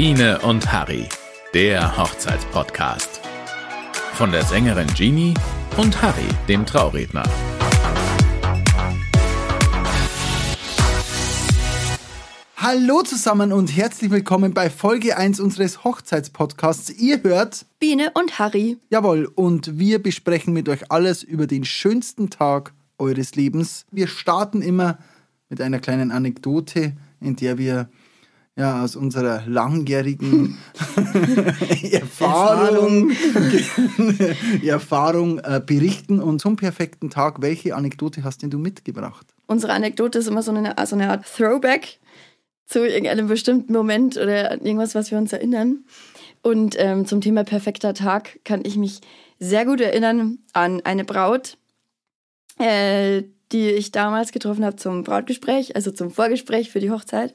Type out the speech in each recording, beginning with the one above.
Biene und Harry, der Hochzeitspodcast. Von der Sängerin Jeannie und Harry, dem Trauredner. Hallo zusammen und herzlich willkommen bei Folge 1 unseres Hochzeitspodcasts. Ihr hört Biene und Harry. Jawohl, und wir besprechen mit euch alles über den schönsten Tag eures Lebens. Wir starten immer mit einer kleinen Anekdote, in der wir ja, aus unserer langjährigen Erfahrung, Erfahrung äh, berichten. Und zum perfekten Tag, welche Anekdote hast denn du mitgebracht? Unsere Anekdote ist immer so eine, so eine Art Throwback zu irgendeinem bestimmten Moment oder irgendwas, was wir uns erinnern. Und ähm, zum Thema perfekter Tag kann ich mich sehr gut erinnern an eine Braut, äh, die ich damals getroffen habe zum Brautgespräch, also zum Vorgespräch für die Hochzeit.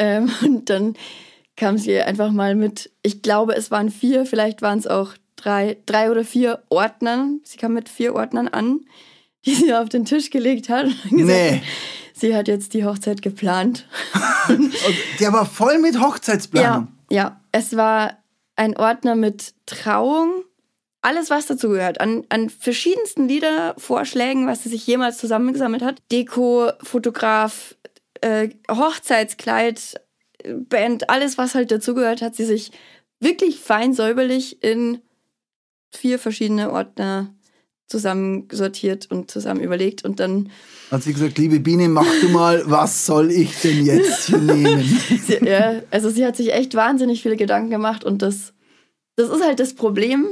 Ähm, und dann kam sie einfach mal mit, ich glaube, es waren vier, vielleicht waren es auch drei, drei oder vier Ordnern. Sie kam mit vier Ordnern an, die sie auf den Tisch gelegt hat. Und gesagt, Nee. Sie hat jetzt die Hochzeit geplant. Der war voll mit Hochzeitsplanung. Ja, ja. Es war ein Ordner mit Trauung, alles, was dazu gehört, an, an verschiedensten Liedervorschlägen, was sie sich jemals zusammengesammelt hat. Deko, Fotograf, äh, Hochzeitskleid, Band, alles, was halt dazugehört, hat sie sich wirklich fein säuberlich in vier verschiedene Ordner zusammensortiert und zusammen überlegt und dann Hat sie gesagt, liebe Biene, mach du mal, was soll ich denn jetzt hier nehmen? sie, ja, also sie hat sich echt wahnsinnig viele Gedanken gemacht und das, das ist halt das Problem,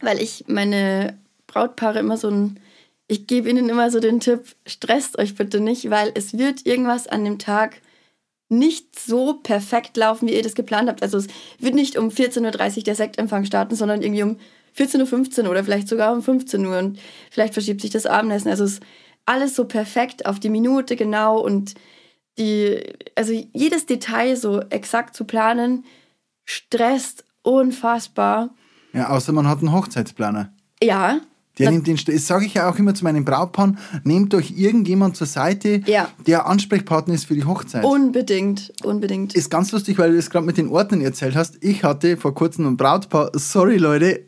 weil ich meine Brautpaare immer so ein, ich gebe ihnen immer so den Tipp, stresst euch bitte nicht, weil es wird irgendwas an dem Tag nicht so perfekt laufen, wie ihr das geplant habt. Also es wird nicht um 14.30 Uhr der Sektempfang starten, sondern irgendwie um 14.15 Uhr oder vielleicht sogar um 15 Uhr und vielleicht verschiebt sich das Abendessen. Also es ist alles so perfekt auf die Minute genau und die, also jedes Detail so exakt zu planen, stresst unfassbar. Ja, außer man hat einen Hochzeitsplaner. Ja. Der Na- nimmt den, das sage ich ja auch immer zu meinen Brautpaaren, nehmt euch irgendjemand zur Seite, Ja. der Ansprechpartner ist für die Hochzeit. Unbedingt, unbedingt. ist ganz lustig, weil du das gerade mit den Ordnern erzählt hast. Ich hatte vor kurzem ein Brautpaar, sorry Leute,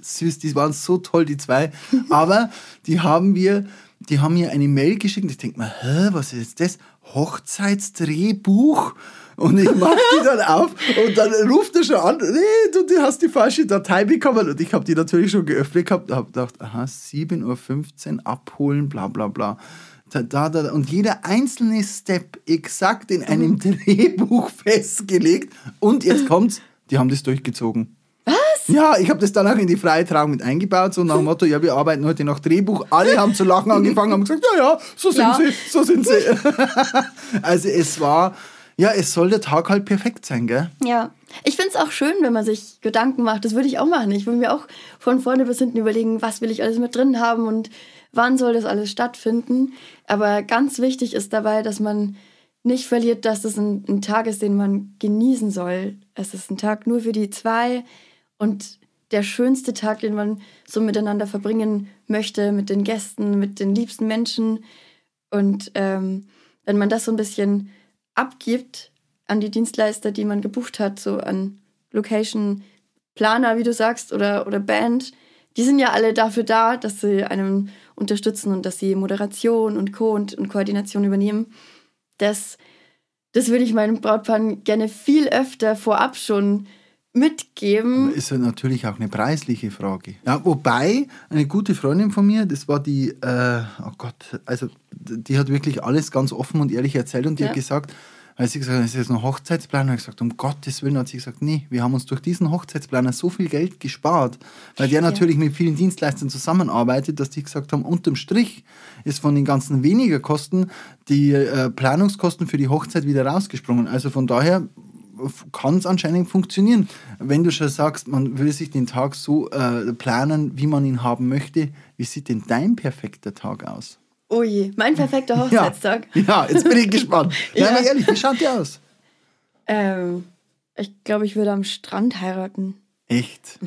süß, die waren so toll, die zwei, aber die haben wir, die haben mir eine Mail geschickt ich denke mir, hä, was ist das? Hochzeitsdrehbuch? Und ich mach die dann auf und dann ruft er schon an, nee, du, du hast die falsche Datei bekommen. Und ich habe die natürlich schon geöffnet gehabt, habe gedacht, aha, 7.15 Uhr abholen, bla bla bla. Da, da, da. Und jeder einzelne Step exakt in einem Drehbuch festgelegt. Und jetzt kommt's, die haben das durchgezogen. Was? Ja, ich habe das dann auch in die freie Trauung mit eingebaut, so nach dem Motto, ja, wir arbeiten heute nach Drehbuch. Alle haben zu lachen angefangen, haben gesagt, ja, ja, so sind Ja. sie, so sind sie. also es war, ja, es soll der Tag halt perfekt sein, gell? Ja. Ich finde es auch schön, wenn man sich Gedanken macht. Das würde ich auch machen. Ich würde mir auch von vorne bis hinten überlegen, was will ich alles mit drin haben und wann soll das alles stattfinden. Aber ganz wichtig ist dabei, dass man nicht verliert, dass es ein, ein Tag ist, den man genießen soll. Es ist ein Tag nur für die zwei und der schönste Tag, den man so miteinander verbringen möchte, mit den Gästen, mit den liebsten Menschen. Und ähm, wenn man das so ein bisschen abgibt an die Dienstleister, die man gebucht hat, so an Location, Planer, wie du sagst, oder, oder Band, die sind ja alle dafür da, dass sie einem unterstützen und dass sie Moderation und Co. und, und Koordination übernehmen. Das, das würde ich meinen Brautpaaren gerne viel öfter vorab schon mitgeben. Ist ja natürlich auch eine preisliche Frage. Ja, wobei, eine gute Freundin von mir, das war die, äh, oh Gott, also die hat wirklich alles ganz offen und ehrlich erzählt und die Ja. hat gesagt, als sie gesagt hat, es ist jetzt ein Hochzeitsplan, habe ich gesagt, um Gottes Willen, hat sie gesagt, nee, wir haben uns durch diesen Hochzeitsplaner so viel Geld gespart, weil der natürlich mit vielen Dienstleistern zusammenarbeitet, dass die gesagt haben, unterm Strich ist von den ganzen weniger Kosten die äh, Planungskosten für die Hochzeit wieder rausgesprungen. Also von daher kann es anscheinend funktionieren. Wenn du schon sagst, man will sich den Tag so äh, planen, wie man ihn haben möchte, wie sieht denn dein perfekter Tag aus? Oh je, mein perfekter Hochzeitstag. Ja, ja jetzt bin ich gespannt. ja. Nein, mal ehrlich, wie schaut der aus? Ähm, ich glaube, ich würde am Strand heiraten. Echt?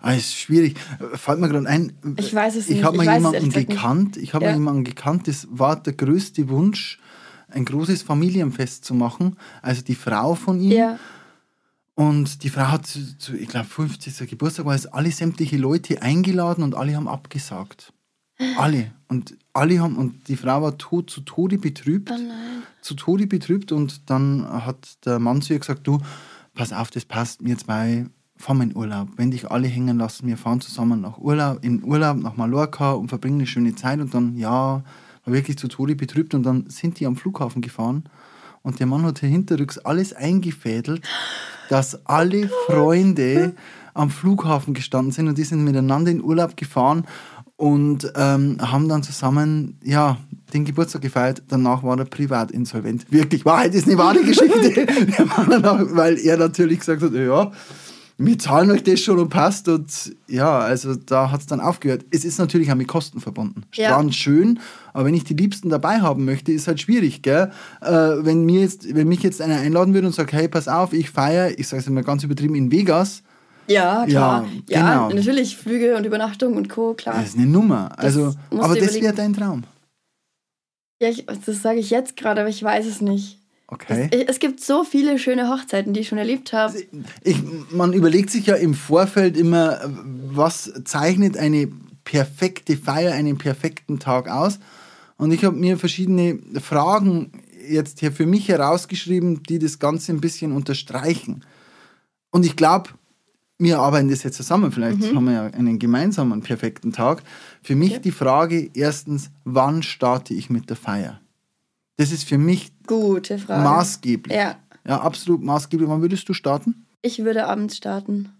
Ah, ist schwierig. Fällt mir gerade ein. Mhm. Ich weiß es Ich nicht. habe mal Ich weiß es jemanden gekannt. Ich habe Ja. mal jemanden gekannt, das war der größte Wunsch, ein großes Familienfest zu machen. Also die Frau von ihm Ja. Und die Frau hat zu, zu ich glaube, 50. Geburtstag, war es alle sämtliche Leute eingeladen und alle haben abgesagt. Alle. Und alle haben, und die Frau war tot, zu Tode betrübt. Oh. Zu Tode betrübt. Und dann hat der Mann zu ihr gesagt: Du, pass auf, das passt mir zwei, fahren wir in Urlaub. Wenn dich alle hängen lassen, wir fahren zusammen nach Urlaub, in Urlaub nach Mallorca und verbringen eine schöne Zeit. Und dann, ja, war wirklich zu Tode betrübt. Und dann sind die am Flughafen gefahren. Und der Mann hat hinterrücks alles eingefädelt, dass alle Freunde am Flughafen gestanden sind und die sind miteinander in Urlaub gefahren und ähm, haben dann zusammen ja, den Geburtstag gefeiert. Danach war er privat insolvent. Wirklich, Wahrheit ist eine wahre Geschichte. Weil er natürlich gesagt hat, ja, wir zahlen euch das schon und passt. Und ja, also da hat es dann aufgehört. Es ist natürlich auch mit Kosten verbunden. Ja. Strand schön, aber wenn ich die Liebsten dabei haben möchte, ist halt schwierig, gell? Äh, wenn, mir jetzt, wenn mich jetzt einer einladen würde und sagt, hey, pass auf, ich feiere, ich sage es immer ganz übertrieben, in Vegas, Ja, klar. Ja, Ja, genau. natürlich Flüge und Übernachtung und Co., klar. das ist eine Nummer. Also, musst aber das wäre dein Traum. Ja, ich, das sage ich jetzt gerade, aber ich weiß es nicht. Okay. Es, es gibt so viele schöne Hochzeiten, die ich schon erlebt habe. Ich, man überlegt sich ja im Vorfeld immer, was zeichnet eine perfekte Feier, einen perfekten Tag aus. Und ich habe mir verschiedene Fragen jetzt hier für mich herausgeschrieben, die das Ganze ein bisschen unterstreichen. Und ich glaube, wir arbeiten das jetzt zusammen. Vielleicht haben wir ja einen gemeinsamen perfekten Tag. Für mich Okay. die Frage erstens, wann starte ich mit der Feier? Das ist für mich Gute Frage. maßgeblich. Ja, Ja, absolut maßgeblich. Wann würdest du starten? ich würde abends starten.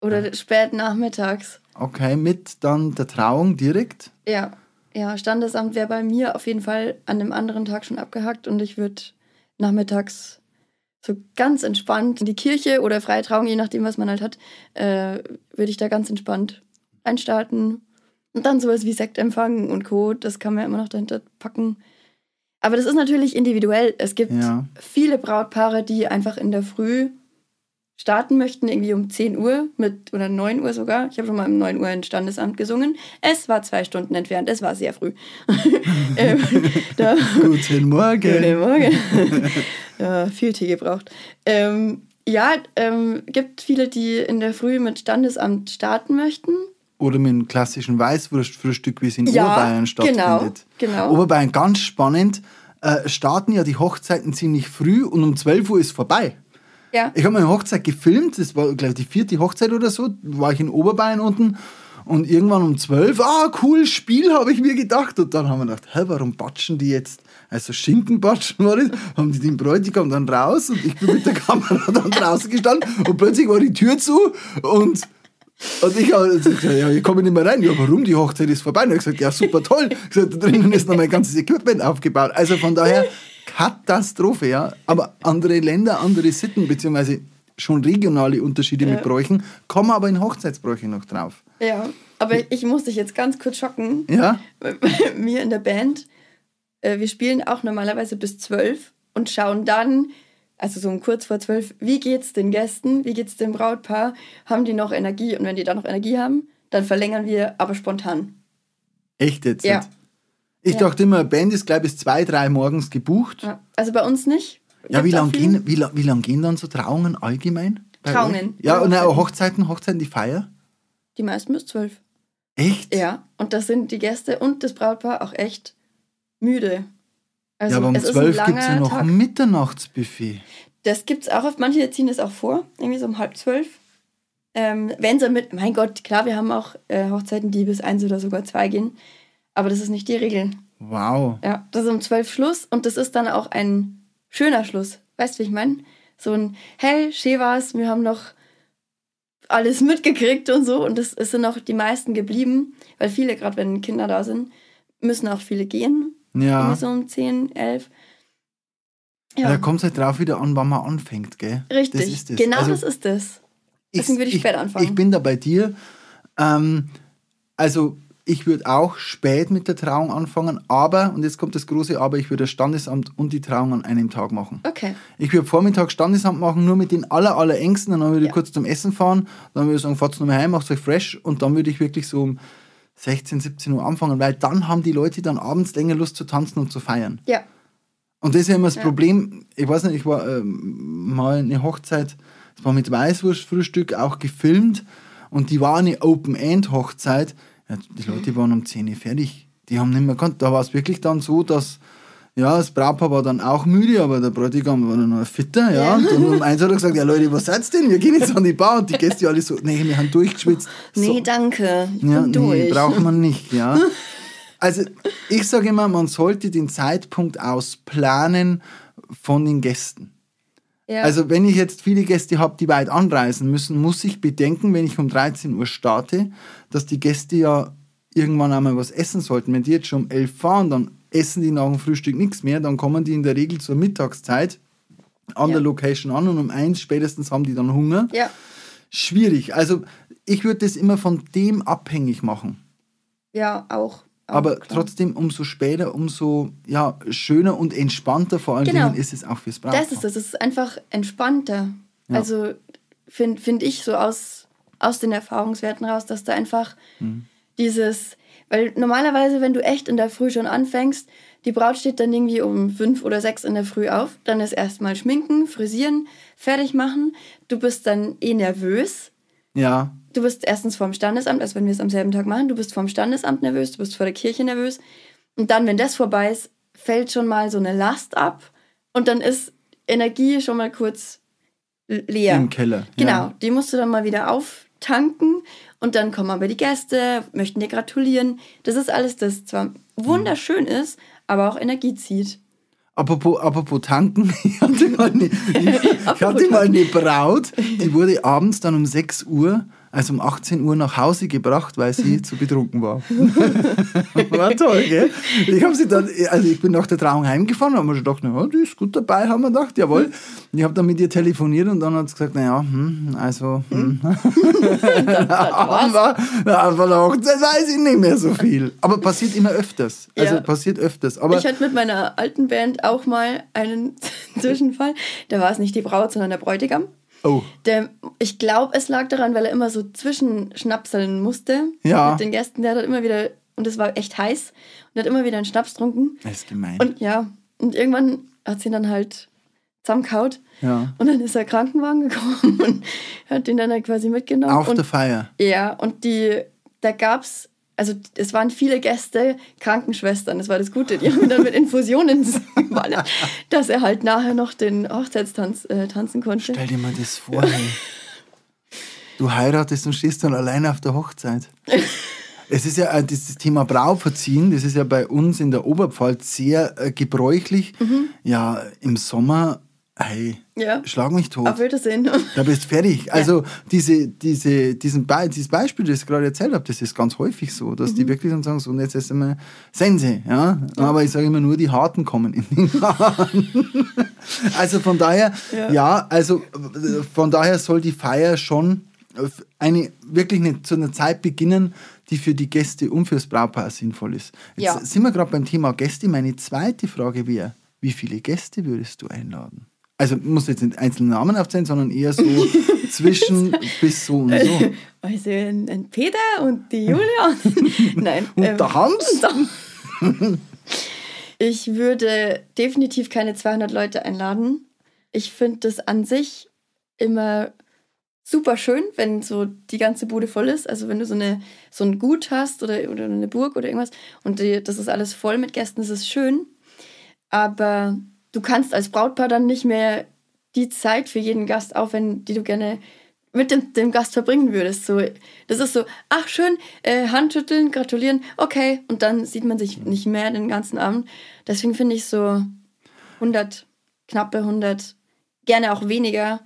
Oder spät nachmittags. Okay, mit dann der Trauung direkt. Ja, ja, Standesamt wäre bei mir auf jeden Fall an dem anderen Tag schon abgehackt und ich würde nachmittags so ganz entspannt in die Kirche oder freie Trauung, je nachdem, was man halt hat, äh, würde ich da ganz entspannt einstarten. Und dann sowas wie Sektempfang und Co., das kann man ja immer noch dahinter packen. Aber das ist natürlich individuell. Es gibt Ja. viele Brautpaare, die einfach in der Früh starten möchten, irgendwie um 10 Uhr mit, oder 9 Uhr sogar. Ich habe schon mal um 9 Uhr in Standesamt gesungen. Es war zwei Stunden entfernt, es war sehr früh. ähm, Guten Morgen. Guten Morgen. ja, viel Tee gebraucht. Ähm, ja, ähm, gibt viele, die in der Früh mit Standesamt starten möchten. Oder mit einem klassischen Weißwurstfrühstück, wie es in Ja, Oberbayern stattfindet. genau, genau. Oberbayern, ganz spannend, äh, starten ja die Hochzeiten ziemlich früh und um 12 Uhr ist vorbei. Ja. Ich habe meine Hochzeit gefilmt, das war, glaube ich, die vierte Hochzeit oder so, war ich in Oberbayern unten und irgendwann um 12, ah, cool, Spiel, habe ich mir gedacht. Und dann haben wir gedacht, hä, warum batschen die jetzt, also Schinkenbatschen war das, haben die den Bräutigam dann raus und ich bin mit der Kamera dann draußen gestanden und plötzlich war die Tür zu und und ich habe gesagt, ja, ich komme nicht mehr rein. Ja, warum? Die Hochzeit ist vorbei. Und er hat gesagt, ja, super toll. Ich gesagt, da drinnen ist noch mein ganzes Equipment aufgebaut. Also von daher Katastrophe, ja. Aber andere Länder, andere Sitten, beziehungsweise schon regionale Unterschiede mit Bräuchen, kommen aber in Hochzeitsbräuche noch drauf. Ja, aber ich muss dich jetzt ganz kurz schocken. Ja? Mir in der Band, äh, wir spielen auch normalerweise bis zwölf und schauen dann, also so um kurz vor zwölf, wie geht's den Gästen, wie geht's dem Brautpaar, haben die noch Energie? Und wenn die dann noch Energie haben, dann verlängern wir aber spontan. Echt jetzt? Ja. Ich Ja. dachte immer, Band ist gleich bis zwei, drei morgens gebucht. Ja, Ja. Also bei uns nicht. wie Gibt's auch lange gehen, wie, la- wie lang gehen dann so Trauungen allgemein? Trauungen. Ja, und Hochzeiten. Hochzeiten, Hochzeiten, die Feier? Die meisten bis zwölf. Echt? Ja, und das sind die Gäste und das Brautpaar auch echt müde. Also ja, aber um es zwölf gibt es ja noch Tag. ein Mitternachtsbuffet. Das gibt's auch oft. Manche ziehen das auch vor, irgendwie so um halb zwölf. Ähm, wenn sie mit, mein Gott, klar, wir haben auch äh, Hochzeiten, die bis eins oder sogar zwei gehen. Aber das ist nicht die Regel. Wow. Ja, das ist um zwölf Schluss und das ist dann auch ein schöner Schluss. Weißt du, wie ich meine? So ein, hey, schön war's, wir haben noch alles mitgekriegt und so. Und es es sind auch die meisten geblieben, weil viele, gerade wenn Kinder da sind, müssen auch viele gehen. Ja. So um 10, 11. Ja. Ja, Da kommt es halt drauf wieder an, wann man anfängt, gell? richtig. Das ist das. Genau Also, das ist das. Deswegen würde ich spät anfangen. Ich bin da bei dir. Ähm, also, ich würde auch spät mit der Trauung anfangen, aber, und jetzt kommt das große Aber, ich würde das Standesamt und die Trauung an einem Tag machen. Okay. Ich würde Vormittag Standesamt machen, nur mit den aller, aller Ängsten, dann würde ich Ja. kurz zum Essen fahren, dann würde ich sagen, fahrt nochmal heim, macht euch fresh und dann würde ich wirklich so um 16, 17 Uhr anfangen, weil dann haben die Leute dann abends länger Lust zu tanzen und zu feiern. Ja. Und das ist ja immer das Ja. Problem, ich weiß nicht, ich war ähm, mal eine Hochzeit, Es war mit Weißwurstfrühstück auch gefilmt und die war eine Open-End-Hochzeit. Ja, die Leute waren um 10 Uhr fertig. Die haben nicht mehr gekannt. Da war es wirklich dann so, dass ja, das Brautpaar war dann auch müde, aber der Bräutigam war dann noch fitter, ja. Und um eins hat er gesagt, ja Leute, was seid's denn? Wir gehen jetzt an die Bar. Und die Gäste alle so, nee, wir haben durchgeschwitzt. Nee, so. danke. Ich Ja, bin nee, durch. braucht man nicht, ja. Also ich sage immer, man sollte den Zeitpunkt ausplanen von den Gästen. ja. Also wenn ich jetzt viele Gäste habe, die weit anreisen müssen, muss ich bedenken, wenn ich um 13 Uhr starte, dass die Gäste ja irgendwann einmal was essen sollten. Wenn die jetzt schon um 11 fahren, dann essen die nach dem Frühstück nichts mehr, dann kommen die in der Regel zur Mittagszeit an Ja. der Location an und um eins spätestens haben die dann Hunger. ja. Schwierig. Also ich würde das immer von dem abhängig machen. ja, auch. auch Aber klar. trotzdem, umso später, umso ja, schöner und entspannter vor allen Genau. Dingen ist es auch fürs Brautpaar. Das ist es, es ist einfach entspannter. Ja. Also finde find ich so aus, aus den Erfahrungswerten raus, dass da einfach Mhm. dieses, weil normalerweise, wenn du echt in der Früh schon anfängst, die Braut steht dann irgendwie um fünf oder sechs in der Früh auf, dann ist erstmal schminken, frisieren, fertig machen. Du bist dann eh nervös. Ja, Du bist erstens vorm Standesamt, als wenn wir es am selben Tag machen, du bist vorm Standesamt nervös, du bist vor der Kirche nervös. Und dann, wenn das vorbei ist, fällt schon mal so eine Last ab und dann ist Energie schon mal kurz leer. im Keller. Genau, Ja. die musst du dann mal wieder auftanken und dann kommen aber die Gäste, möchten dir gratulieren. Das ist alles, das zwar wunderschön ist, aber auch Energie zieht. Apropos, apropos tanken, ich hatte, mal eine, ich hatte mal eine Braut, die wurde abends dann um 6 Uhr, also um 18 Uhr nach Hause gebracht, weil sie zu betrunken war. war toll, gell? Ich habe sie dann, also ich bin nach der Trauung heimgefahren, haben wir schon gedacht, na, die ist gut dabei, haben wir gedacht, jawohl. Und ich habe dann mit ihr telefoniert und dann hat sie gesagt, naja, hm, also, hm. aber, ja, von der Hochzeit weiß ich nicht mehr so viel. Aber passiert immer öfters. Also Ja. passiert öfters. Aber ich hatte mit meiner alten Band auch mal einen Zwischenfall. Da war es nicht die Braut, sondern der Bräutigam. Oh, Der, ich glaube, es lag daran, weil er immer so zwischenschnapseln musste Ja. mit den Gästen. Der hat immer wieder, und es war echt heiß, und hat immer wieder einen Schnaps getrunken. das ist gemein. Und ja, und irgendwann hat sie ihn dann halt zusammengehaut. ja. Und dann ist der Krankenwagen gekommen und hat den dann halt quasi mitgenommen. Auf und, der Feier. ja, und die, da gab's, also es waren viele Gäste, Krankenschwestern, das war das Gute, die haben dann mit Infusionen geballert, dass er halt nachher noch den Hochzeitstanz äh, tanzen konnte. Stell dir mal das vor, hey. Du heiratest und stehst dann alleine auf der Hochzeit. Es ist ja äh, dieses Thema Brauverziehen, das ist ja bei uns in der Oberpfalz sehr äh, gebräuchlich. Mhm. Ja, im Sommer, hey, Ja. schlag mich tot. Auf Wiedersehen. Da bist du fertig. Also diese, diese, diesen Be dieses Beispiel, das ich gerade erzählt habe, das ist ganz häufig so, dass Mhm. die wirklich dann sagen, so und jetzt ist einmal Sense. Ja? Aber ich sage immer nur, die Harten kommen in den Laden. also von daher, ja. Ja. also von daher soll die Feier schon eine, wirklich eine, zu einer Zeit beginnen, die für die Gäste und fürs Brautpaar sinnvoll ist. Jetzt Ja. sind wir gerade beim Thema Gäste. Meine zweite Frage wäre, wie viele Gäste würdest du einladen? Also muss jetzt nicht einzelne Namen aufzählen, sondern eher so zwischen bis so und so. Also ein, Peter und die Julia. Nein. Und ähm, der Hans? Ich würde definitiv keine 200 Leute einladen. Ich finde das an sich immer super schön, wenn so die ganze Bude voll ist. Also wenn du so, eine, so ein Gut hast oder, oder eine Burg oder irgendwas und die, das ist alles voll mit Gästen, das ist schön. Aber du kannst als Brautpaar dann nicht mehr die Zeit für jeden Gast aufwenden, die du gerne mit dem, dem Gast verbringen würdest. So, das ist so, ach schön, äh, Handschütteln, gratulieren, okay. Und dann sieht man sich nicht mehr den ganzen Abend. Deswegen finde ich so 100, knappe 100, gerne auch weniger,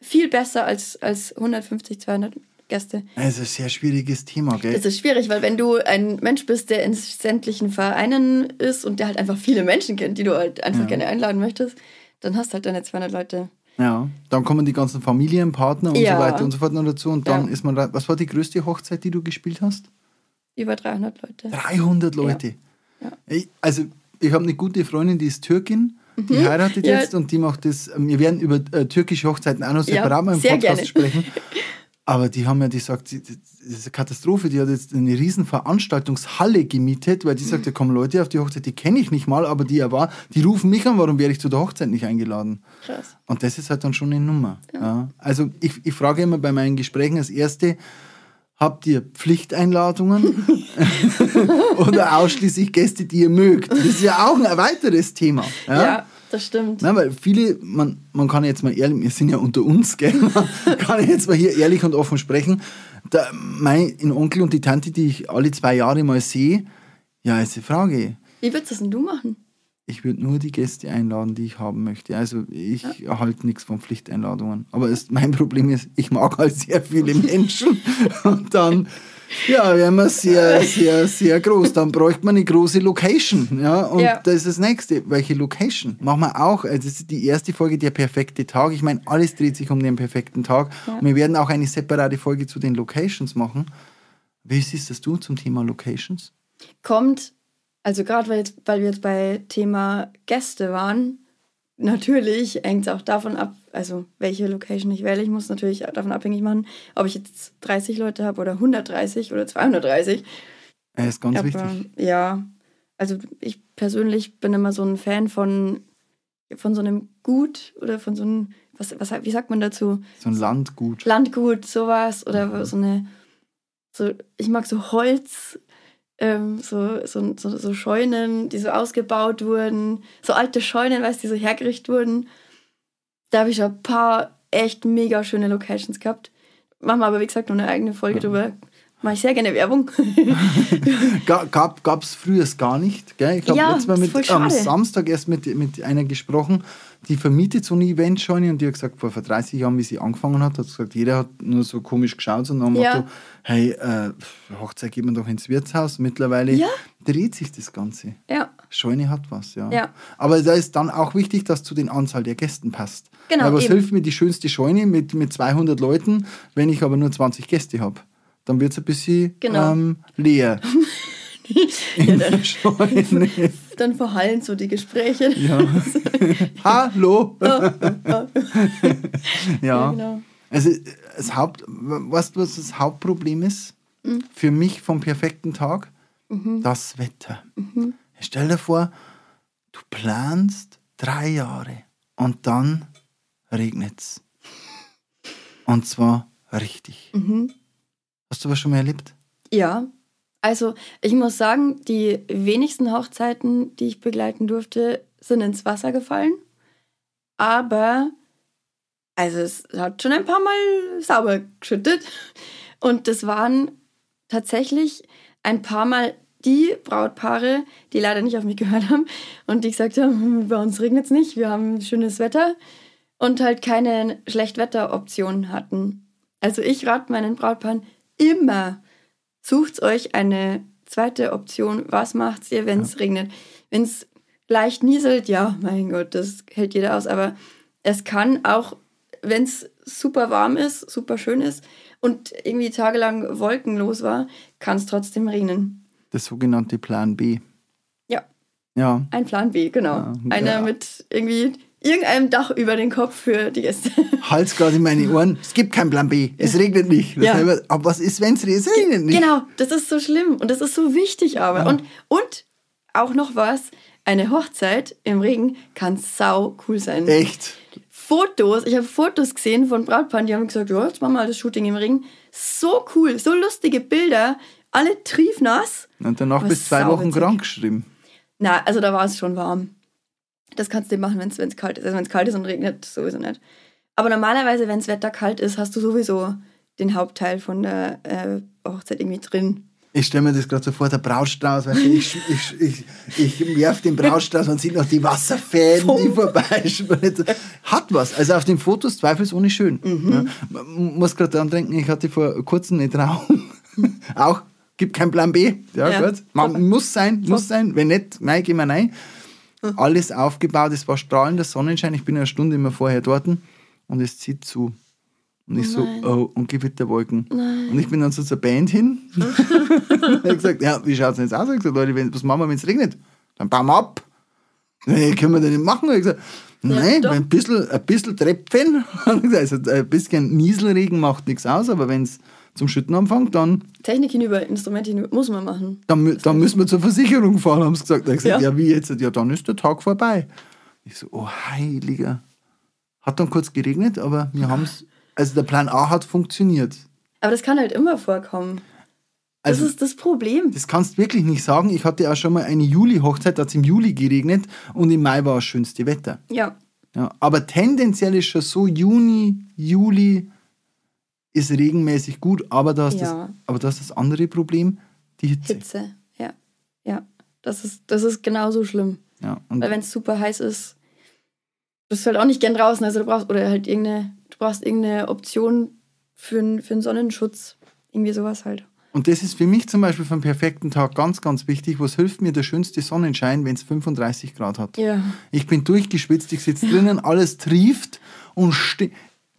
viel besser als, als 150, 200 Gäste. Ein sehr schwieriges Thema, gell? Das ist schwierig, weil wenn du ein Mensch bist, der in sämtlichen Vereinen ist und der halt einfach viele Menschen kennt, die du halt einfach Ja. gerne einladen möchtest, dann hast du halt deine 200 Leute. Ja, dann kommen die ganzen Familienpartner und Ja. so weiter und so fort noch dazu. Und dann Ja. ist man, was war die größte Hochzeit, die du gespielt hast? Über 300 Leute. 300 Leute. Ja. Ich, also, ich habe eine gute Freundin, die ist Türkin. Die heiratet Mhm. Ja. jetzt und die macht das. Wir werden über äh, türkische Hochzeiten auch noch separat mal im Podcast gerne. sprechen. Aber die haben ja gesagt, das ist eine Katastrophe. Die hat jetzt eine riesen Veranstaltungshalle gemietet, weil die sagt, da kommen Leute auf die Hochzeit, die kenne ich nicht mal, aber die war, die rufen mich an, warum werde ich zu der Hochzeit nicht eingeladen? Krass. Und das ist halt dann schon eine Nummer. Ja. Also ich, ich frage immer bei meinen Gesprächen das erste, habt ihr Pflichteinladungen oder ausschließlich Gäste, die ihr mögt? Das ist ja auch ein weiteres Thema. Ja, Ja, das stimmt. Na, weil viele, man, man kann jetzt mal ehrlich, wir sind ja unter uns, gell? Man kann jetzt mal hier ehrlich und offen sprechen. Der, mein Onkel und die Tante, die ich alle zwei Jahre mal sehe, ja, ist die Frage. Wie würdest das denn du machen? Ich würde nur die Gäste einladen, die ich haben möchte. Also ich erhalte nichts von Pflichteinladungen. Aber es, mein Problem ist, ich mag halt sehr viele Menschen. Und dann, ja, wären wir sehr, sehr, sehr groß. Dann bräuchte man eine große Location. Ja? Und Ja. das ist das nächste. Welche Location? Machen wir auch. Also Das ist die erste Folge, der perfekte Tag. Ich meine, alles dreht sich um den perfekten Tag. Und wir werden auch eine separate Folge zu den Locations machen. Wie siehst das du zum Thema Locations? Kommt, also gerade weil, weil wir jetzt bei Thema Gäste waren, natürlich hängt es auch davon ab, also welche Location ich wähle. Ich muss natürlich davon abhängig machen, ob ich jetzt 30 Leute habe oder 130 oder 230. Er ist ganz Aber, wichtig. Ja, also ich persönlich bin immer so ein Fan von, von so einem Gut oder von so einem, was, was, wie sagt man dazu? So ein Landgut. Landgut, sowas oder Mhm. so eine, so, ich mag so Holz, ähm, so, so, so, so Scheunen, die so ausgebaut wurden, so alte Scheunen, weißt du, die so hergerichtet wurden. Da habe ich schon ein paar echt mega schöne Locations gehabt. Machen wir aber, wie gesagt, noch eine eigene Folge drüber. Mache ich sehr gerne Werbung. Ga- Gab es früher gar nicht. Gell? Ich habe Ja, letztes Mal mit, am. Samstag erst mit, mit einer gesprochen, die vermietet so eine Eventscheune und die hat gesagt, vor, vor 30 Jahren, wie sie angefangen hat, hat gesagt, jeder hat nur so komisch geschaut und dann Ja. Motto, hey, äh, Hochzeit geht man doch ins Wirtshaus. Mittlerweile Ja. dreht sich das Ganze. ja, Scheune hat was, ja. Ja. Aber da ist dann auch wichtig, dass zu den Anzahl der Gästen passt. Genau, was eben. hilft mir die schönste Scheune mit, mit 200 Leuten, wenn ich aber nur 20 Gäste habe? Dann wird es ein bisschen Genau. ähm, leer. In der Scheune. Dann verhallen so die Gespräche. Ja. Hallo. ja. Ja, genau. Also das Haupt, weißt du, was das Hauptproblem ist? Mhm. Für mich vom perfekten Tag? Das Wetter. Mhm. Stell dir vor, du planst drei Jahre und dann regnet's. Und zwar richtig. Mhm. Hast du was schon mal erlebt? Ja, also ich muss sagen, die wenigsten Hochzeiten, die ich begleiten durfte, sind ins Wasser gefallen. Aber, also es hat schon ein paar Mal sauber geschüttet. Und das waren tatsächlich ein paar Mal die Brautpaare, die leider nicht auf mich gehört haben und die gesagt haben, "Hm, bei uns regnet es nicht, wir haben schönes Wetter und halt keine Schlechtwetteroption hatten. Also ich rate meinen Brautpaaren immer, sucht euch eine zweite Option. Was macht ihr, wenn es regnet? Wenn es leicht nieselt, ja, mein Gott, das hält jeder aus. Aber es kann auch, wenn es super warm ist, super schön ist und irgendwie tagelang wolkenlos war, kann es trotzdem regnen. Das sogenannte Plan B. Ja, Ja. ein Plan B, genau. Ja, Einer ja. mit irgendwie irgendeinem Dach über den Kopf für die Gäste. Gerade in meine Ohren. Es gibt keinen Plan B. Es regnet nicht. Ja. heißt Aber was ist, wenn es regnet? Nicht. Genau, das ist so schlimm und das ist so wichtig aber. Und, und auch noch was, eine Hochzeit im Regen kann sau cool sein. Echt. Fotos, ich habe Fotos gesehen von Brautpaaren, die haben gesagt, ja, jetzt machen wir mal das Shooting im Regen. So cool, so lustige Bilder, alle triefnass. Und danach bis zwei Wochen krank geschrieben. Na, also da war es schon warm. Das kannst du machen, wenn es kalt ist. Also wenn es kalt ist und regnet, sowieso nicht. Aber normalerweise, wenn das Wetter kalt ist, hast du sowieso den Hauptteil von der äh, Hochzeit irgendwie drin. Ich stelle mir das gerade so vor, der Brautstrauß, weißt du, ich, ich, ich, ich werfe den Brautstrauß und sieht noch die Wasserfäden, die vorbeischwimmen. Hat was. Also auf den Fotos zweifelsohne schön. Ja, man muss gerade daran denken, ich hatte vor kurzem eine Trauung. Auch, gibt kein Plan B. Ja, Ja. gut. Man muss sein, muss sein. Wenn nicht, nein, gehen wir rein. Alles aufgebaut, es war strahlender Sonnenschein. Ich bin eine Stunde immer vorher dort und es zieht zu. Und ich so, Nein. oh, und Gewitterwolken. Und ich bin dann so zur Band hin. er hat gesagt, ja, wie schaut es denn jetzt aus? Ich gesagt, Leute, wenn, was machen wir, wenn es regnet? Dann bauen wir ab. Nee, können wir das nicht machen? Ich gesagt, nein, doch. ein bisschen, ein bisschen Tröpfchen. Also ein bisschen Nieselregen macht nichts aus, aber wenn es zum Schütten anfängt, dann, Technik hinüber, Instrumente hinüber, muss man machen. dann, dann müssen wir zur Versicherung fahren, haben sie gesagt. Da ich gesagt, Ja. ja. wie jetzt? Ja, dann ist der Tag vorbei. Ich so, oh heiliger. Hat dann kurz geregnet, aber wir haben es, also der Plan A hat funktioniert. Aber das kann halt immer vorkommen. Das Also- ist das Problem. Das kannst du wirklich nicht sagen. Ich hatte auch schon mal eine Juli-Hochzeit, da hat es im Juli geregnet und im Mai war das schönste Wetter. Ja, Ja, aber tendenziell ist schon so Juni, Juli ist regenmäßig gut, aber da ist, Ja. das, aber da ist das andere Problem, die Hitze. Hitze. Ja, ja. Das ist, das ist genauso schlimm. Ja, Weil wenn es super heiß ist, bist du halt auch nicht gern draußen. Also du brauchst, oder halt irgendeine, du brauchst irgendeine Option für, einen- für einen Sonnenschutz. Irgendwie sowas halt. Und das ist für mich zum Beispiel für einen perfekten Tag ganz, ganz wichtig. Was hilft mir der schönste Sonnenschein, wenn es 35 Grad hat? Ja. Ich bin durchgeschwitzt, ich sitze drinnen, alles trieft und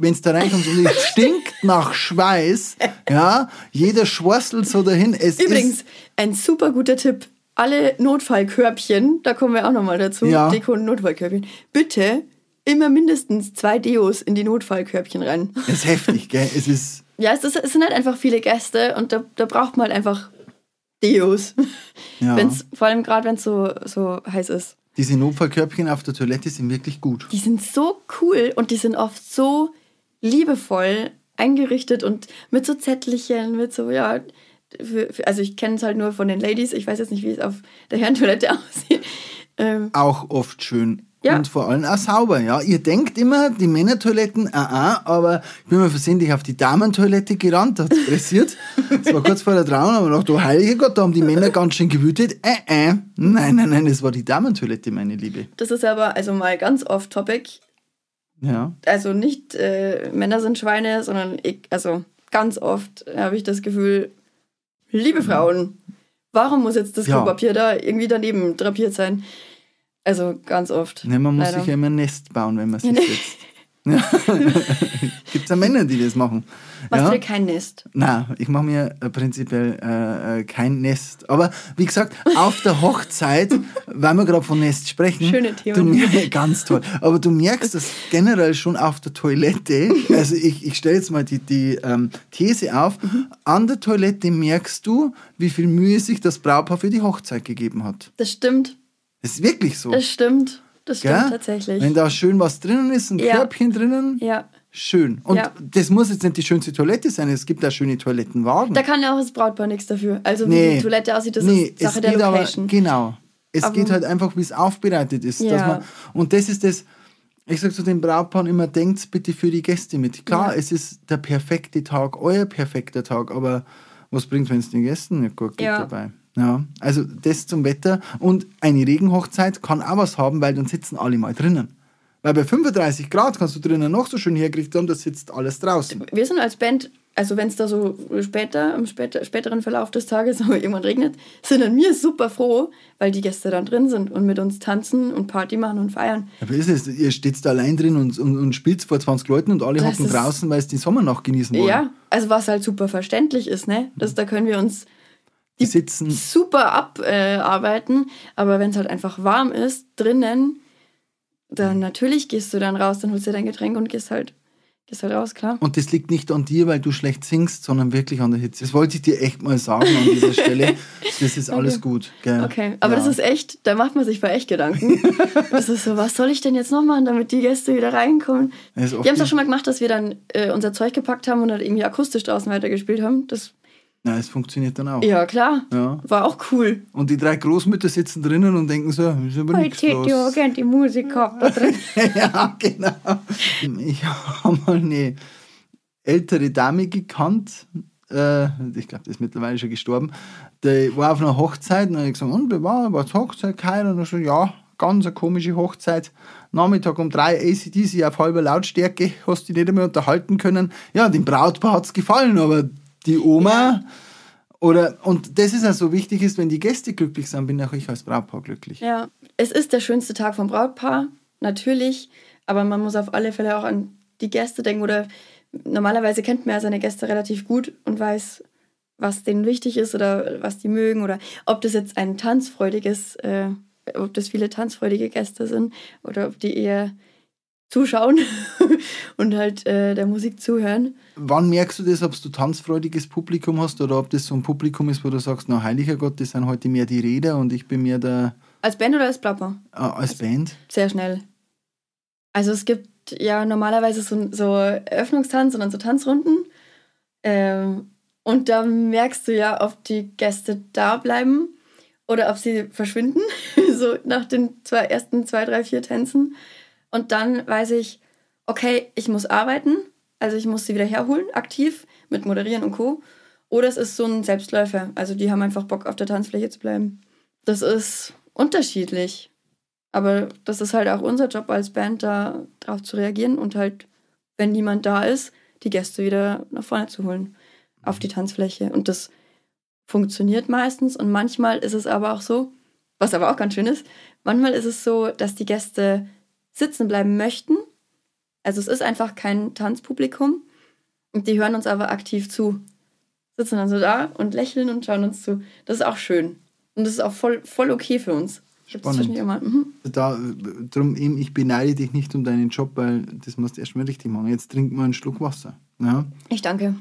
wenn es da reinkommt und es stinkt nach Schweiß, ja, jeder schwurzelt so dahin. Es Übrigens, ist, ein super guter Tipp. Alle Notfallkörbchen, da kommen wir auch nochmal dazu, Ja. Deko und Notfallkörbchen. Bitte immer mindestens zwei Deos in die Notfallkörbchen rein. es ist heftig, gell? Es ist, Ja, es, ist, es sind halt einfach viele Gäste und da, da braucht man halt einfach Deos. ja. Wenn's, vor allem gerade, wenn es so, so heiß ist. Diese Notfallkörbchen auf der Toilette sind wirklich gut. Die sind so cool und die sind oft so liebevoll eingerichtet und mit so Zettelchen, mit so, ja, für, für, also ich kenne es halt nur von den Ladies, ich weiß jetzt nicht, wie es auf der Herrentoilette aussieht. Ähm, Auch oft schön. Ja. Und vor allem auch sauber, ja. Ihr denkt immer, die Männertoiletten, ah, ah, aber ich bin mal versehentlich auf die Damentoilette gerannt, da hat es pressiert. Das war kurz vor der Trauung, aber noch, du heiliger Gott, da haben die Männer ganz schön gewütet. Äh, äh. Nein, nein, nein, das war die Damentoilette, meine Liebe. das ist aber also mal ganz off-topic. Ja. Also nicht äh, Männer sind Schweine, sondern ich, also ganz oft habe ich das Gefühl, liebe Frauen, warum muss jetzt das Ja. Klopapier da irgendwie daneben drapiert sein? Also ganz oft. Ne, man muss Leider. sich ja immer ein Nest bauen, wenn man sich setzt. Gibt es ja Männer, die das machen. Machst ja? du dir kein Nest? Nein, ich mache mir äh, prinzipiell äh, äh, kein Nest. Aber wie gesagt, auf der Hochzeit, weil wir gerade von Nest sprechen, Schöne du, Theorie. mer- ganz toll. Aber du merkst das generell schon auf der Toilette. Also ich, ich stelle jetzt mal die, die ähm, These auf. Mhm. An der Toilette merkst du, wie viel Mühe sich das Brautpaar für die Hochzeit gegeben hat. Das stimmt. Das ist wirklich so. Das stimmt. Das stimmt Gell? tatsächlich. Wenn da schön was drinnen ist, ein Ja. Körbchen drinnen, ja. Schön. Und Ja. das muss jetzt nicht die schönste Toilette sein, es gibt auch schöne Toilettenwagen. Da kann ja auch das Brautpaar nichts dafür. Also wie Nee. die Toilette aussieht, das nee, ist Sache der Location. aber, genau. Es Aber- geht halt einfach, wie es aufbereitet ist. Ja. man, und das ist das, ich sage zu den Brautpaaren immer, denkt bitte für die Gäste mit. Klar, Ja. es ist der perfekte Tag, euer perfekter Tag, aber was bringt, wenn es den Gästen nicht gut geht dabei? Ja, also das zum Wetter. Und eine Regenhochzeit kann auch was haben, weil dann sitzen alle mal drinnen. Weil bei 35 Grad kannst du drinnen noch so schön hergerichtet haben, da sitzt alles draußen. Wir sind als Band, also wenn es da so später, im später, späteren Verlauf des Tages aber irgendwann regnet, sind dann wir super froh, weil die Gäste dann drin sind und mit uns tanzen und Party machen und feiern. Aber ist es, ihr steht da allein drin und, und, und spielt vor 20 Leuten und alle Das hocken draußen, weil es die Sommernacht genießen wollen. Ja, also was halt super verständlich ist, ne? Das, da können wir uns Die sitzen, super abarbeiten, äh, aber wenn es halt einfach warm ist, drinnen, dann natürlich gehst du dann raus, dann holst du dein Getränk und gehst halt, gehst halt raus, klar. und das liegt nicht an dir, weil du schlecht singst, sondern wirklich an der Hitze. Das wollte ich dir echt mal sagen an dieser Stelle. Das ist alles gut. Gell? Okay, aber ja. das ist echt, da macht man sich bei echt Gedanken. das ist so, was soll ich denn jetzt noch machen, damit die Gäste wieder reinkommen? Wir haben es auch schon mal gemacht, dass wir dann äh, unser Zeug gepackt haben und dann irgendwie akustisch draußen weitergespielt haben. Das, Nein, es funktioniert dann auch. ja, klar. Ja. War auch cool. Und die drei Großmütter sitzen drinnen und denken so, ist aber nichts los. gerne die Musik gehabt da drin. ja, genau. Ich habe mal eine ältere Dame gekannt. Äh, ich glaube, die ist mittlerweile schon gestorben. Die war auf einer Hochzeit und ich gesagt, und wie war, war es Hochzeit keiner? Und er so, ja, ganz eine komische Hochzeit. Nachmittag um drei ACDC auf halber Lautstärke, hast dich nicht einmal unterhalten können. Ja, dem Brautpaar hat es gefallen, aber die Oma oder und das ist ja so wichtig ist, wenn die Gäste glücklich sind, bin auch ich als Brautpaar glücklich. Ja, es ist der schönste Tag vom Brautpaar, natürlich, aber man muss auf alle Fälle auch an die Gäste denken oder normalerweise kennt man ja seine Gäste relativ gut und weiß, was denen wichtig ist oder was die mögen oder ob das jetzt ein tanzfreudiges äh, ob das viele tanzfreudige Gäste sind oder ob die eher zuschauen und halt äh, der Musik zuhören. Wann merkst du das, ob du tanzfreudiges Publikum hast oder ob das so ein Publikum ist, wo du sagst, na heiliger Gott, das sind heute mehr die Rede und ich bin mehr der... Als Band oder als Plapper? Äh, als also Band? Sehr schnell. Also es gibt ja normalerweise so, so Eröffnungstanz und dann so Tanzrunden. Ähm, und da merkst du ja, ob die Gäste da bleiben oder ob sie verschwinden, so nach den zwei, ersten zwei, drei, vier Tänzen. Und dann weiß ich, okay, ich muss arbeiten, also ich muss sie wieder herholen, aktiv, mit Moderieren und Co. Oder es ist so ein Selbstläufer, also die haben einfach Bock, auf der Tanzfläche zu bleiben. Das ist unterschiedlich. Aber das ist halt auch unser Job als Band, da drauf zu reagieren und halt, wenn niemand da ist, die Gäste wieder nach vorne zu holen auf die Tanzfläche. Und das funktioniert meistens und manchmal ist es aber auch so, was aber auch ganz schön ist, manchmal ist es so, dass die Gäste sitzen bleiben möchten. Also es ist einfach kein Tanzpublikum und die hören uns aber aktiv zu. Sitzen dann so da und lächeln und schauen uns zu. Das ist auch schön. Und das ist auch voll, voll okay für uns. Spannend. Mhm. Da, drum eben, ich beneide dich nicht um deinen Job, weil das musst du erstmal richtig machen. Jetzt trink mal einen Schluck Wasser. Ja? Ich danke.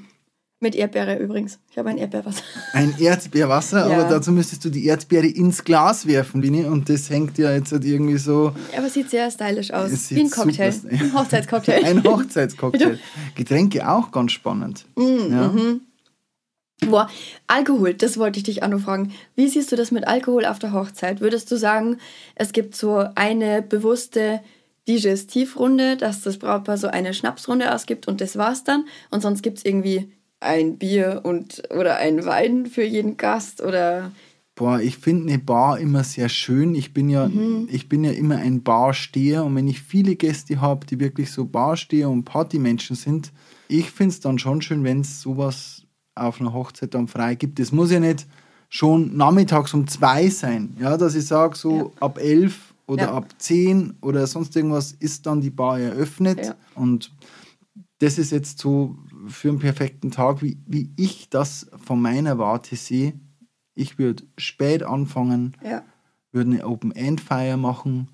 Mit Erdbeere übrigens. Ich habe ein Erdbeerwasser. Ein Erdbeerwasser, ja. aber dazu müsstest du die Erdbeere ins Glas werfen, Bini. Und das hängt ja jetzt halt irgendwie so. Aber es sieht sehr stylisch aus. Wie ein Cocktail. Ein Hochzeitscocktail. ein Hochzeitscocktail. Getränke auch ganz spannend. Mm, ja. Mhm. Boah, Alkohol, das wollte ich dich auch noch fragen. Wie siehst du das mit Alkohol auf der Hochzeit? Würdest du sagen, es gibt so eine bewusste Digestivrunde, dass das Brautpaar so eine Schnapsrunde ausgibt und das war's dann? Und sonst gibt es irgendwie ein Bier und oder ein Wein für jeden Gast oder Boah, ich finde eine Bar immer sehr schön. Ich bin ja, mhm. ich bin ja immer ein Barsteher und wenn ich viele Gäste habe, die wirklich so Barsteher und Partymenschen sind, ich finde es dann schon schön, wenn es sowas auf einer Hochzeit dann frei gibt. Das muss ja nicht schon nachmittags um zwei sein, ja, dass ich sage, so ja. ab elf oder ja. ab zehn oder sonst irgendwas ist dann die Bar eröffnet. Ja. Und das ist jetzt so für einen perfekten Tag, wie, wie ich das von meiner Warte sehe. Ich würde spät anfangen, würde eine Open-End-Feier machen,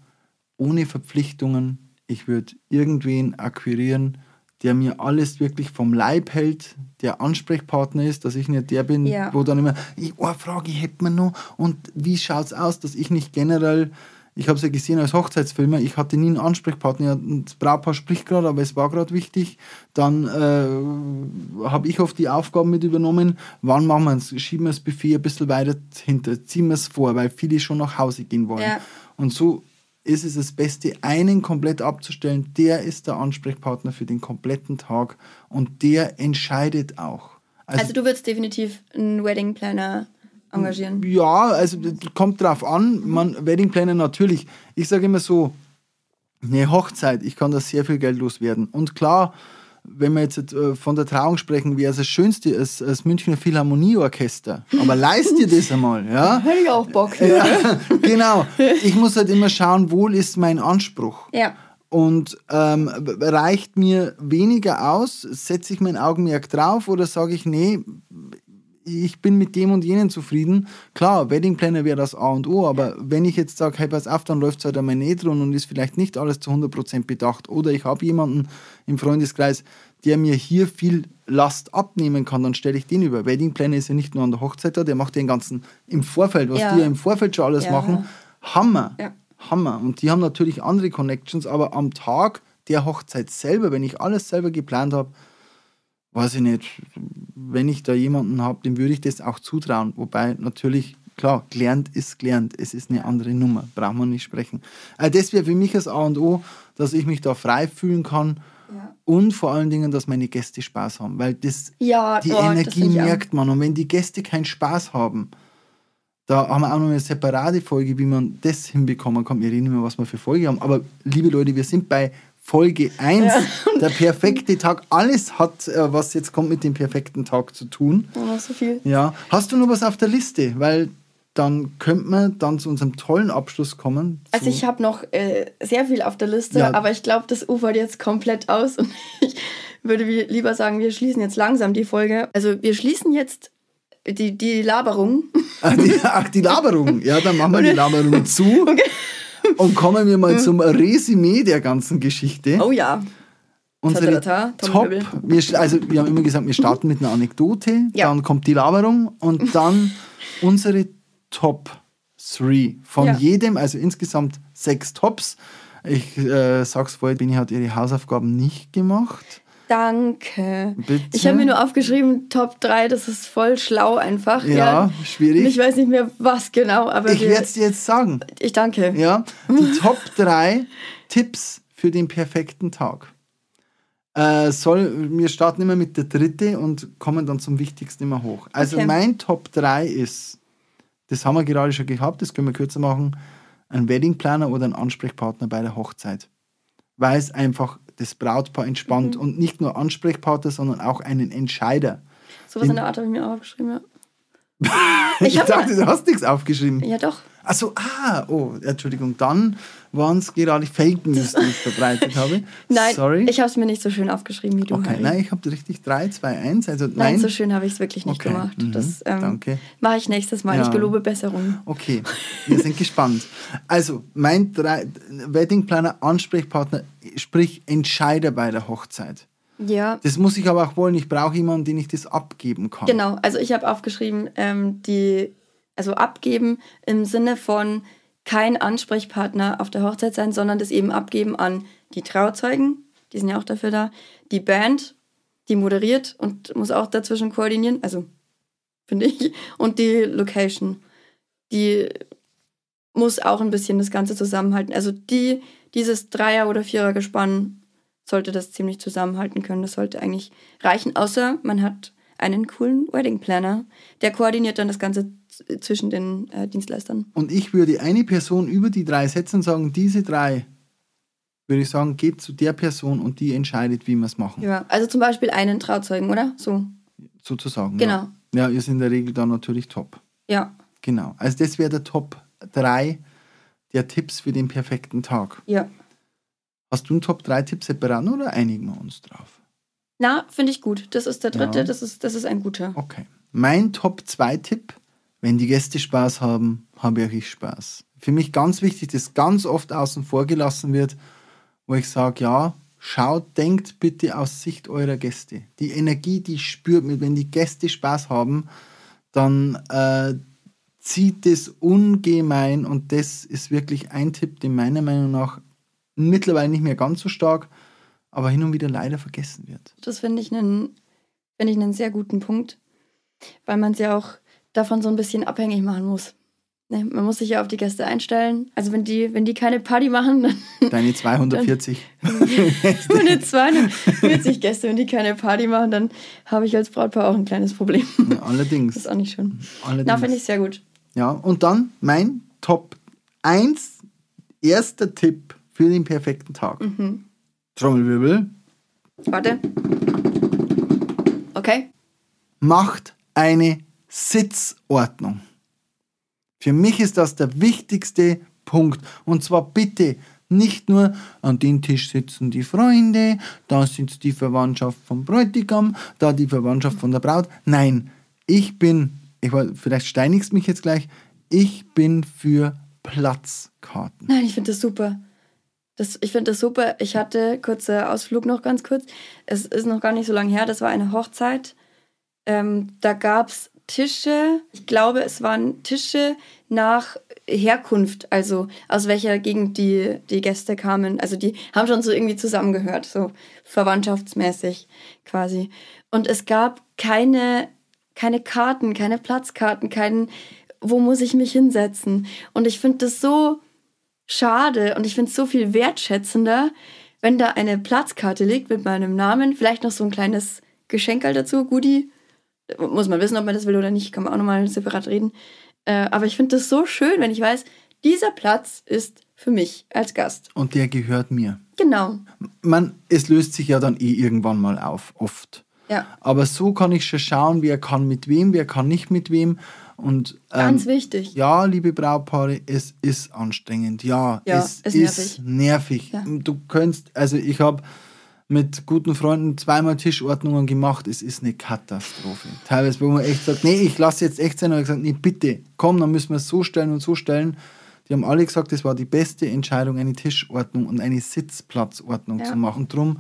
ohne Verpflichtungen. Ich würde irgendwen akquirieren, der mir alles wirklich vom Leib hält, der Ansprechpartner ist, dass ich nicht der bin, ja. wo dann immer, ich, oh, Frage hätte man noch und wie schaut es aus, dass ich nicht generell, ich habe es ja gesehen als Hochzeitsfilmer, ich hatte nie einen Ansprechpartner, das Brautpaar spricht gerade, aber es war gerade wichtig, dann äh, habe ich oft die Aufgaben mit übernommen, wann machen wir es, schieben wir das Buffet ein bisschen weiter hinter, ziehen wir es vor, weil viele schon nach Hause gehen wollen. Ja. Und so ist es das Beste, einen komplett abzustellen. Der ist der Ansprechpartner für den kompletten Tag und der entscheidet auch. Also, also du würdest definitiv einen Wedding Planner engagieren? Ja, also kommt drauf an. Man, Wedding Planner natürlich. Ich sage immer so, eine Hochzeit, ich kann da sehr viel Geld loswerden. Und klar, wenn wir jetzt äh, von der Trauung sprechen, wäre es das Schönste, das, das Münchner Philharmonieorchester. Aber leist dir das einmal, ja? Hätte ich auch Bock. Ja, genau. Ich muss halt immer schauen, wohl ist mein Anspruch. Ja. Und ähm, reicht mir weniger aus, setze ich mein Augenmerk drauf oder sage ich, nee, ich bin mit dem und jenen zufrieden. Klar, Wedding Planner wäre das A und O, aber wenn ich jetzt sage, hey, pass auf, dann läuft es halt einmal nicht rund und ist vielleicht nicht alles zu 100% bedacht oder ich habe jemanden im Freundeskreis, der mir hier viel Last abnehmen kann, dann stelle ich den über. Wedding Planner ist ja nicht nur an der Hochzeit da, der macht den ganzen im Vorfeld, was ja. die im Vorfeld schon alles ja. machen. Hammer, ja. Hammer. Und die haben natürlich andere Connections, aber am Tag der Hochzeit selber, wenn ich alles selber geplant habe, weiß ich nicht, wenn ich da jemanden habe, dem würde ich das auch zutrauen. Wobei natürlich, klar, gelernt ist gelernt. Es ist eine andere Nummer, braucht man nicht sprechen. Also das wäre für mich das A und O, dass ich mich da frei fühlen kann. Ja. Und vor allen Dingen, dass meine Gäste Spaß haben, weil das, ja, die oh, Energie merkt man. Und wenn die Gäste keinen Spaß haben, da haben wir auch noch eine separate Folge, wie man das hinbekommen kann. Wir reden mehr, was wir für Folge haben. Aber liebe Leute, wir sind bei Folge 1, ja. der perfekte Tag. Alles hat, äh, was jetzt kommt, mit dem perfekten Tag zu tun. Oh, so viel. Ja. Hast du noch was auf der Liste? Weil dann könnte man dann zu unserem tollen Abschluss kommen. Also ich habe noch äh, sehr viel auf der Liste, ja. aber ich glaube, das ufert jetzt komplett aus und ich würde lieber sagen, wir schließen jetzt langsam die Folge. Also wir schließen jetzt die, die Laberung. Ach die, ach, die Laberung. Ja, dann machen wir die Laberung zu. Und kommen wir mal zum Resümee der ganzen Geschichte. Oh ja. Unsere Ta-ta-ta, Top, wir, also wir haben immer gesagt, wir starten mit einer Anekdote, Ja. dann kommt die Laberung und dann unsere Top 3 von Ja. jedem, also insgesamt sechs Tops. Ich äh, sag's vorher, Bini hat ihre Hausaufgaben nicht gemacht. Danke. Bitte? Ich habe mir nur aufgeschrieben, Top 3, das ist voll schlau einfach. Ja, schwierig. Ich weiß nicht mehr, was genau, aber Ich werde es dir jetzt sagen. ich danke. Ja, die Top 3 Tipps für den perfekten Tag. Äh, soll, wir starten immer mit der dritte und kommen dann zum Wichtigsten immer hoch. Also Okay. mein Top 3 ist, das haben wir gerade schon gehabt, das können wir kürzer machen, ein Wedding Planner oder ein Ansprechpartner bei der Hochzeit. Weil es einfach das Brautpaar entspannt Mhm. und nicht nur Ansprechpartner, sondern auch einen Entscheider. Sowas in der Art habe ich mir auch aufgeschrieben, ja. Ich, hab dachte, mal- du hast nichts aufgeschrieben. Ja, doch. Achso, ah, oh, Entschuldigung, dann waren es gerade Fake News, die ich verbreitet habe. Nein, Sorry. ich habe es mir nicht so schön aufgeschrieben wie du. okay, Harry. nein, ich habe richtig 3, 2, 1. Also Nein, nein. so schön habe ich es wirklich nicht Okay, gemacht. mhm, Das ähm, danke. mache ich nächstes Mal. Ja. Ich gelobe Besserung. Okay, wir sind gespannt. Also, mein drei, Wedding Planner, Ansprechpartner, sprich Entscheider bei der Hochzeit. Ja, Das muss ich aber auch wollen. Ich brauche jemanden, den ich das abgeben kann. genau. Also ich habe aufgeschrieben, ähm, die, also abgeben im Sinne von kein Ansprechpartner auf der Hochzeit sein, sondern das eben abgeben an die Trauzeugen, die sind ja auch dafür da, die Band, die moderiert und muss auch dazwischen koordinieren, also finde ich, und die Location, die muss auch ein bisschen das Ganze zusammenhalten. Also die, dieses Dreier- oder Vierer-Gespann sollte das ziemlich zusammenhalten können. Das sollte eigentlich reichen, außer man hat einen coolen Wedding Planner, der koordiniert dann das Ganze zwischen den äh, Dienstleistern. Und ich würde eine Person über die drei setzen und sagen, diese drei, würde ich sagen, geht zu der Person und die entscheidet, wie wir es machen. Ja, also zum Beispiel einen Trauzeugen, oder? So, Sozusagen. Genau. Ja. ja, ist in der Regel dann natürlich top. ja, Genau. Also das wäre der Top 3 der Tipps für den perfekten Tag. ja. Hast du einen Top 3 Tipp separat oder einigen wir uns drauf? Na, finde ich gut. Das ist der dritte, Ja. das, ist, das ist ein guter. Okay. Mein Top 2 Tipp, wenn die Gäste Spaß haben, habe auch ich Spaß. Für mich ganz wichtig, das ganz oft außen vor gelassen wird, wo ich sage, ja, schaut, denkt bitte aus Sicht eurer Gäste. Die Energie, die spürt man, wenn die Gäste Spaß haben, dann äh, zieht es ungemein und das ist wirklich ein Tipp, den meiner Meinung nach mittlerweile nicht mehr ganz so stark, aber hin und wieder leider vergessen wird. Das finde ich einen finde ich einen sehr guten Punkt, weil man es ja auch davon so ein bisschen abhängig machen muss. Ne, man muss sich ja auf die Gäste einstellen. Also wenn die, wenn die keine Party machen, dann Deine 240. meine 240 Gäste, wenn die keine Party machen, dann habe ich als Brautpaar auch ein kleines Problem. Ja, allerdings. Das ist auch nicht schön. allerdings. Na, finde ich sehr gut. Ja, und dann mein Top 1, erster Tipp für den perfekten Tag. Mhm. Trommelwirbel. Warte. Okay. Macht eine Sitzordnung. Für mich ist das der wichtigste Punkt. Und zwar bitte nicht nur an den Tisch sitzen die Freunde, da sitzt die Verwandtschaft vom Bräutigam, da die Verwandtschaft von der Braut. Nein, ich bin, ich, weiß, vielleicht steinigst mich jetzt gleich, ich bin für Platzkarten. Nein, ich finde das super. Das, ich finde das super. Ich hatte, kurzer Ausflug noch ganz kurz. Es ist noch gar nicht so lange her, das war eine Hochzeit. Ähm, da gab es Tische, ich glaube, es waren Tische nach Herkunft, also aus welcher Gegend die, die Gäste kamen. Also die haben schon so irgendwie zusammengehört, so verwandtschaftsmäßig quasi. Und es gab keine, keine Karten, keine Platzkarten, keinen, wo muss ich mich hinsetzen. Und ich finde das so schade und ich finde es so viel wertschätzender, wenn da eine Platzkarte liegt mit meinem Namen, vielleicht noch so ein kleines Geschenkerl dazu, Goodie. Muss man wissen, ob man das will oder nicht, kann man auch nochmal separat reden. Äh, aber ich finde das so schön, wenn ich weiß, dieser Platz ist für mich als Gast. Und der gehört mir. Genau. Man, es löst sich ja dann eh irgendwann mal auf, oft. Ja. Aber so kann ich schon schauen, wer kann mit wem, wer kann nicht mit wem. Und ähm, Ganz wichtig. ja, liebe Brautpaare, es ist anstrengend. Ja, Ja, es ist ist nervig. nervig. Ja. Du könntest, also ich habe mit guten Freunden zweimal Tischordnungen gemacht. Es ist eine Katastrophe. Teilweise, wo man echt sagt, nee, ich lasse jetzt echt sein. Und ich gesagt, nee, bitte, komm, dann müssen wir es so stellen und so stellen. Die haben alle gesagt, es war die beste Entscheidung, eine Tischordnung und eine Sitzplatzordnung Ja. zu machen. Und darum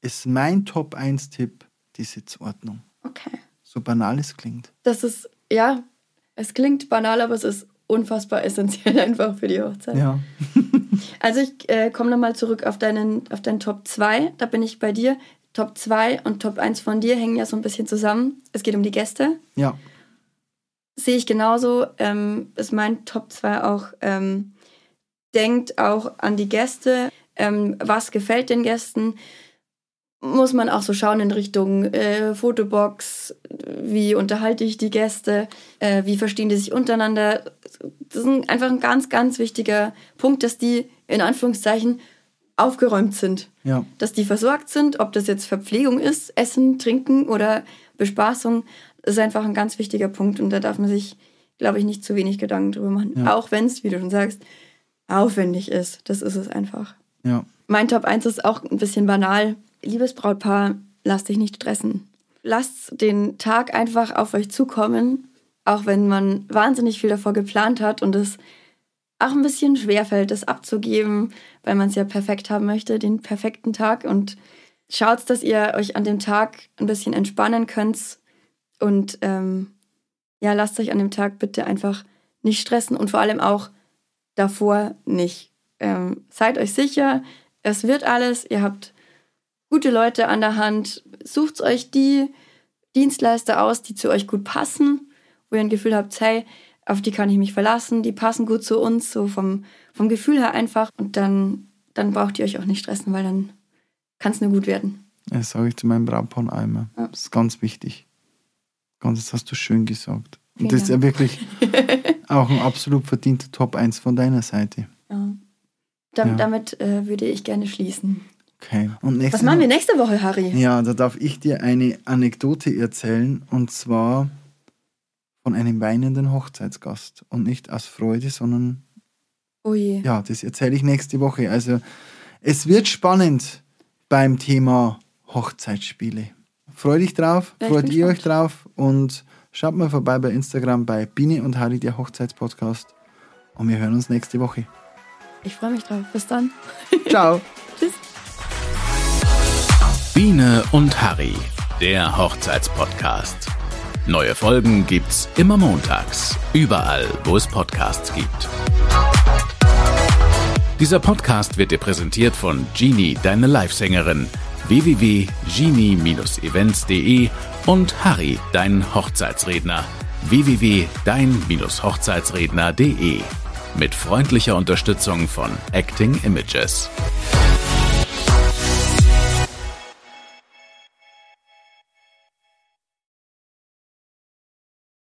ist mein Top-1-Tipp die Sitzordnung. Okay. So banal es klingt. Das ist, ja, es klingt banal, aber es ist unfassbar essentiell einfach für die Hochzeit. Ja. Also ich äh, komme nochmal zurück auf deinen, auf deinen Top 2. Da bin ich bei dir. Top 2 und Top 1 von dir hängen ja so ein bisschen zusammen. Es geht um die Gäste. Ja. Sehe ich genauso. Ähm, ist mein Top 2 auch, ähm, denkt auch an die Gäste. Ähm, was gefällt den Gästen? Muss man auch so schauen in Richtung äh, Fotobox, wie unterhalte ich die Gäste, äh, wie verstehen die sich untereinander. Das ist ein, einfach ein ganz, ganz wichtiger Punkt, dass die in Anführungszeichen aufgeräumt sind Ja. dass die versorgt sind, ob das jetzt Verpflegung ist, Essen, Trinken oder Bespaßung, ist einfach ein ganz wichtiger Punkt und da darf man sich, glaube ich, nicht zu wenig Gedanken drüber machen. Ja. Auch wenn es, wie du schon sagst, aufwendig ist. Das ist es einfach. Ja. Mein Top 1 ist auch ein bisschen banal. Liebes Brautpaar, lasst dich nicht stressen. Lasst den Tag einfach auf euch zukommen, auch wenn man wahnsinnig viel davor geplant hat und es auch ein bisschen schwerfällt, das abzugeben, weil man es ja perfekt haben möchte, den perfekten Tag. Und schaut, dass ihr euch an dem Tag ein bisschen entspannen könnt und ähm, ja, lasst euch an dem Tag bitte einfach nicht stressen und vor allem auch davor nicht. Ähm, seid euch sicher, es wird alles, ihr habt gute Leute an der Hand, sucht euch die Dienstleister aus, die zu euch gut passen, wo ihr ein Gefühl habt, hey, auf die kann ich mich verlassen, die passen gut zu uns, so vom, vom Gefühl her einfach. Und dann, dann braucht ihr euch auch nicht stressen, weil dann kann es nur gut werden. Das sage ich zu meinem Brautpaar auch immer. Ja. Das ist ganz wichtig. Ganz, das hast du schön gesagt. Vielen Und das ist ja Dank. wirklich auch ein absolut verdienter Top 1 von deiner Seite. Ja. Dam Ja. Damit äh, würde ich gerne schließen. Okay. Was machen wir nächste Woche, Harry? Ja, da darf ich dir eine Anekdote erzählen und zwar von einem weinenden Hochzeitsgast. Und nicht aus Freude, sondern Oh je. ja, das erzähle ich nächste Woche. Also es wird spannend beim Thema Hochzeitsspiele. Freu dich drauf, Ja, freut ihr euch gespannt. drauf und schaut mal vorbei bei Instagram bei Biene und Harry, der Hochzeitspodcast. Und wir hören uns nächste Woche. Ich freue mich drauf. Bis dann. Ciao! Tschüss. Biene und Harry, der Hochzeitspodcast. Neue Folgen gibt's immer montags, überall, wo es Podcasts gibt. Dieser Podcast wird dir präsentiert von Genie, deine Livesängerin, www.genie-events.de und Harry, dein Hochzeitsredner, www.dein-hochzeitsredner.de. Mit freundlicher Unterstützung von Acting Images.